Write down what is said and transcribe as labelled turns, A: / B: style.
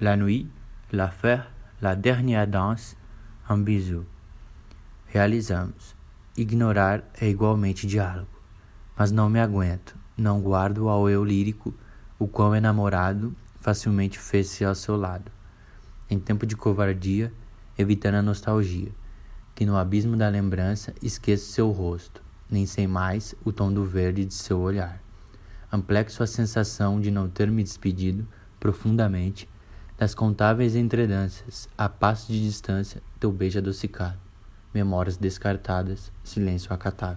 A: La nuit, l'affaire, la dernière danse, un bisou. Realizamos. Ignorar é igualmente diálogo. Mas não me aguento, não guardo ao eu lírico, o qual enamorado facilmente fez-se ao seu lado. Em tempo de covardia, evitando a nostalgia, que no abismo da lembrança esqueço seu rosto, nem sei mais o tom do verde de seu olhar. Amplexo a sensação de não ter me despedido profundamente das contáveis entredanças, a passo de distância, teu beijo adocicado, memórias descartadas, silêncio acatável.